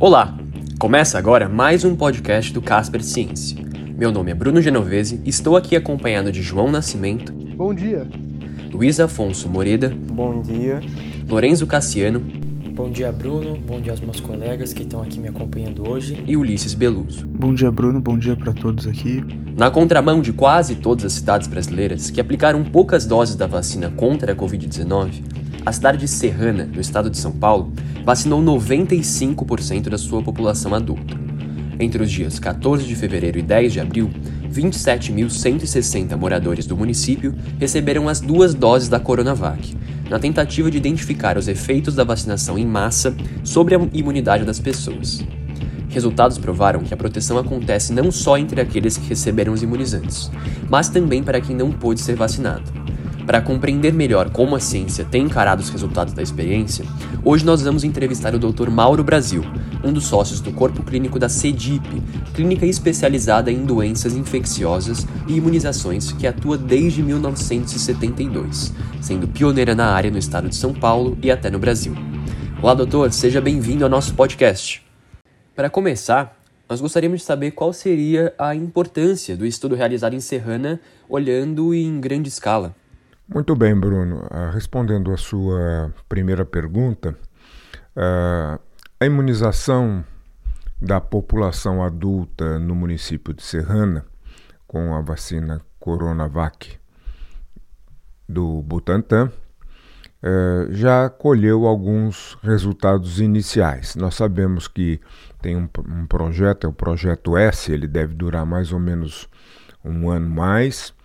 Olá! Começa agora mais um podcast do Casper Ciência. Meu nome é Bruno Genovese e estou aqui acompanhado de João Nascimento. Bom dia! Luiz Afonso Moreda. Bom dia! Lorenzo Cassiano. Bom dia, Bruno. Bom dia aos meus colegas que estão aqui me acompanhando hoje. E Ulisses Beluso. Bom dia, Bruno. Bom dia para todos aqui. Na contramão de quase todas as cidades brasileiras que aplicaram poucas doses da vacina contra a Covid-19, a cidade de Serrana, no estado de São Paulo, vacinou 95% da sua população adulta. Entre os dias 14 de fevereiro e 10 de abril, 27.160 moradores do município receberam as duas doses da Coronavac, na tentativa de identificar os efeitos da vacinação em massa sobre a imunidade das pessoas. Resultados provaram que a proteção acontece não só entre aqueles que receberam os imunizantes, mas também para quem não pôde ser vacinado. Para compreender melhor como a ciência tem encarado os resultados da experiência, hoje nós vamos entrevistar o Dr. Mauro Brasil, um dos sócios do corpo clínico da CEDIP, clínica especializada em doenças infecciosas e imunizações que atua desde 1972, sendo pioneira na área no estado de São Paulo e até no Brasil. Olá, doutor, seja bem-vindo ao nosso podcast. Para começar, nós gostaríamos de saber qual seria a importância do estudo realizado em Serrana olhando em grande escala. Muito bem, Bruno. Uh, respondendo a sua primeira pergunta, uh, a imunização da população adulta no município de Serrana com a vacina Coronavac do Butantan uh, já colheu alguns resultados iniciais. Nós sabemos que tem um, um projeto, é o projeto S, ele deve durar mais ou menos um ano mais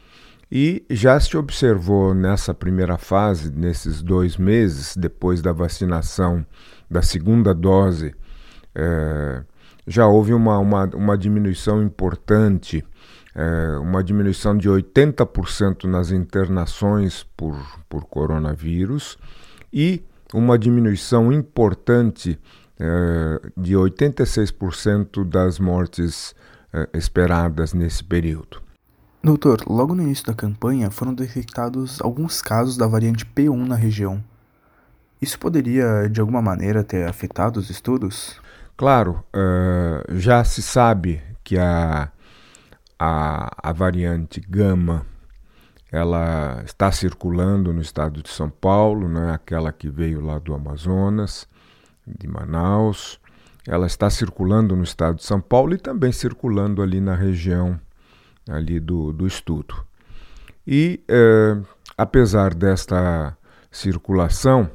e já se observou nessa primeira fase, nesses dois meses depois da vacinação da segunda dose, é, já houve uma, uma, uma diminuição importante, é, uma diminuição de 80% nas internações por, por coronavírus e uma diminuição importante é, de 86% das mortes é, esperadas nesse período. Doutor, logo no início da campanha foram detectados alguns casos da variante P1 na região. Isso poderia, de alguma maneira, ter afetado os estudos? Claro, uh, já se sabe que a, a, a variante Gama ela está circulando no estado de São Paulo, né, aquela que veio lá do Amazonas, de Manaus. Ela está circulando no estado de São Paulo e também circulando ali na região ali do, do estudo. E, eh, apesar desta circulação,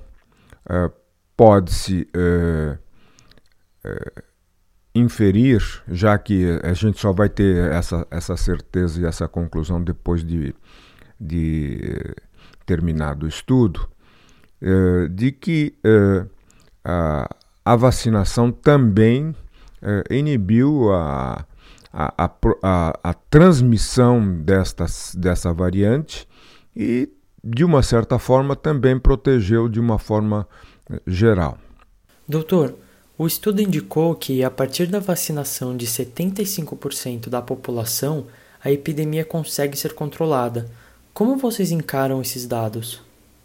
eh, pode-se eh, inferir, já que a gente só vai ter essa, essa certeza e essa conclusão depois de, de terminado o estudo, de que a, a vacinação também inibiu a, a, a, a, a transmissão desta, dessa variante e, de uma certa forma, também protegeu de uma forma eh, geral. Doutor, o estudo indicou que, a partir da vacinação de 75% da população, a epidemia consegue ser controlada. Como vocês encaram esses dados?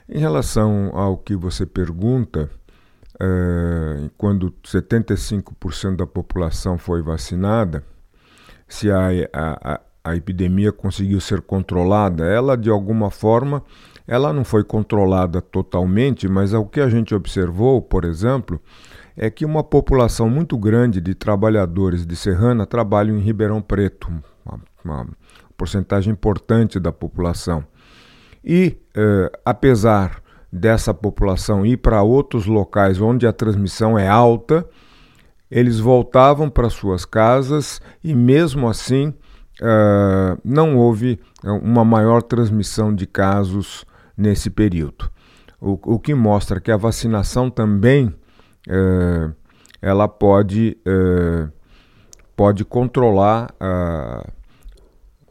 Em relação ao que você pergunta, é, quando 75% da população foi vacinada, se a, a, a epidemia conseguiu ser controlada. Ela, de alguma forma, ela não foi controlada totalmente, mas o que a gente observou, por exemplo, é que uma população muito grande de trabalhadores de Serrana trabalham em Ribeirão Preto, uma, uma porcentagem importante da população. E, eh, apesar dessa população ir para outros locais onde a transmissão é alta, eles voltavam para suas casas e, mesmo assim, uh, não houve eh, uma maior transmissão de casos nesse período. O, o que mostra que a vacinação também uh, ela pode, uh, pode controlar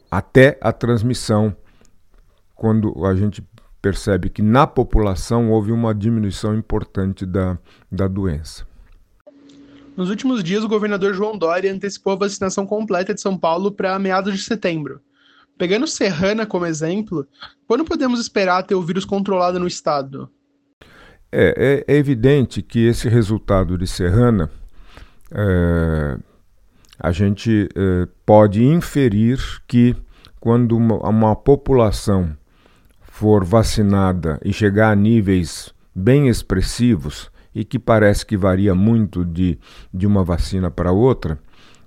até a transmissão quando a gente percebe que na população houve uma diminuição importante da, da doença. Nos últimos dias, o governador João Dória antecipou a vacinação completa de São Paulo para meados de setembro. Pegando Serrana como exemplo, quando podemos esperar ter o vírus controlado no estado? É, é, é evidente que esse resultado de Serrana é, a gente é, pode inferir que quando uma, uma população for vacinada e chegar a níveis bem expressivos e que parece que varia muito de, de uma vacina para outra,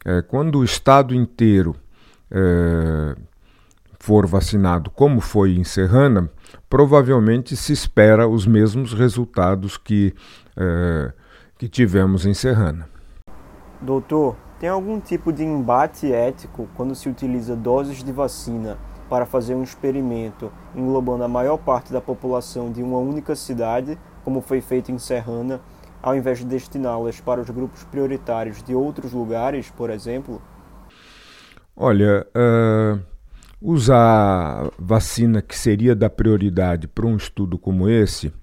é, quando o estado inteiro é, for vacinado, como foi em Serrana, provavelmente se espera os mesmos resultados que, é, que tivemos em Serrana. Doutor, tem algum tipo de embate ético quando se utiliza doses de vacina para fazer um experimento englobando a maior parte da população de uma única cidade, como foi feito em Serrana, ao invés de destiná-las para os grupos prioritários de outros lugares, por exemplo? Olha, uh, usar vacina que seria da prioridade para um estudo como esse,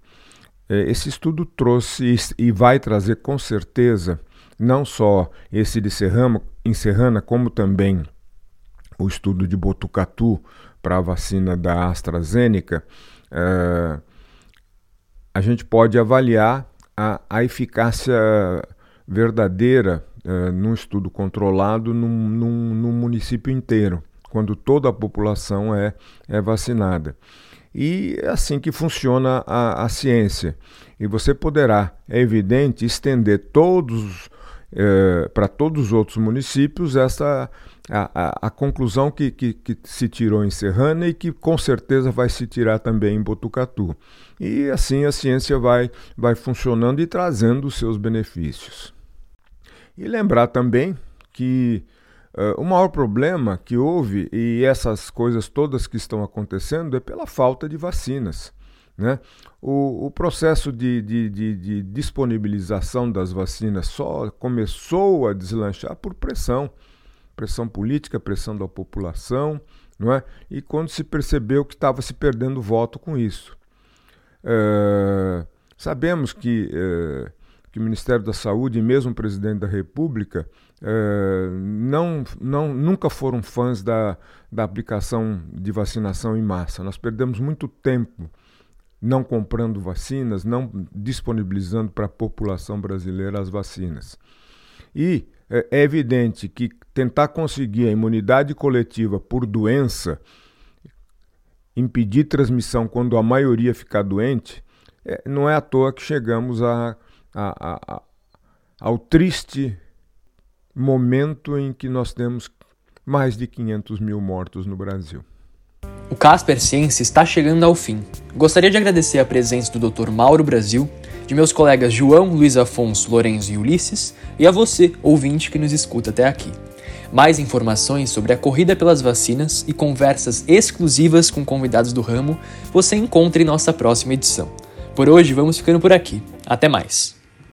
eh, esse estudo trouxe e vai trazer com certeza não só esse de em Serrana, como também o estudo de Botucatu para a vacina da AstraZeneca, é, a gente pode avaliar a, a eficácia verdadeira é, num estudo controlado num, num, num, município inteiro, quando toda a população é, é vacinada. E é assim que funciona a, a ciência. E você poderá, é evidente, estender todos é, para todos os outros municípios essa a, a, a conclusão que, que, que, se tirou em Serrana e que com certeza vai se tirar também em Botucatu. E assim a ciência vai, vai funcionando e trazendo os seus benefícios. E lembrar também que uh, o maior problema que houve, e essas coisas todas que estão acontecendo, é pela falta de vacinas. Né? O, o processo de, de, de, de, disponibilização das vacinas só começou a deslanchar por pressão pressão política, pressão da população, não é? E quando se percebeu que estava se perdendo voto com isso. É, sabemos que, é, que o Ministério da Saúde e mesmo o presidente da República é, não, não, nunca foram fãs da, da aplicação de vacinação em massa. Nós perdemos muito tempo não comprando vacinas, não disponibilizando para a população brasileira as vacinas. E é, é evidente que tentar conseguir a imunidade coletiva por doença, impedir transmissão quando a maioria ficar doente, é, não é à toa que chegamos a, a, a, ao triste momento em que nós temos mais de 500 mil mortos no Brasil. O Casper Ciência está chegando ao fim. Gostaria de agradecer a presença do Dr. Mauro Brasil, de meus colegas João, Luiz Afonso, Lourenço e Ulisses, e a você, ouvinte que nos escuta até aqui. Mais informações sobre a corrida pelas vacinas e conversas exclusivas com convidados do ramo você encontra em nossa próxima edição. Por hoje, vamos ficando por aqui. Até mais!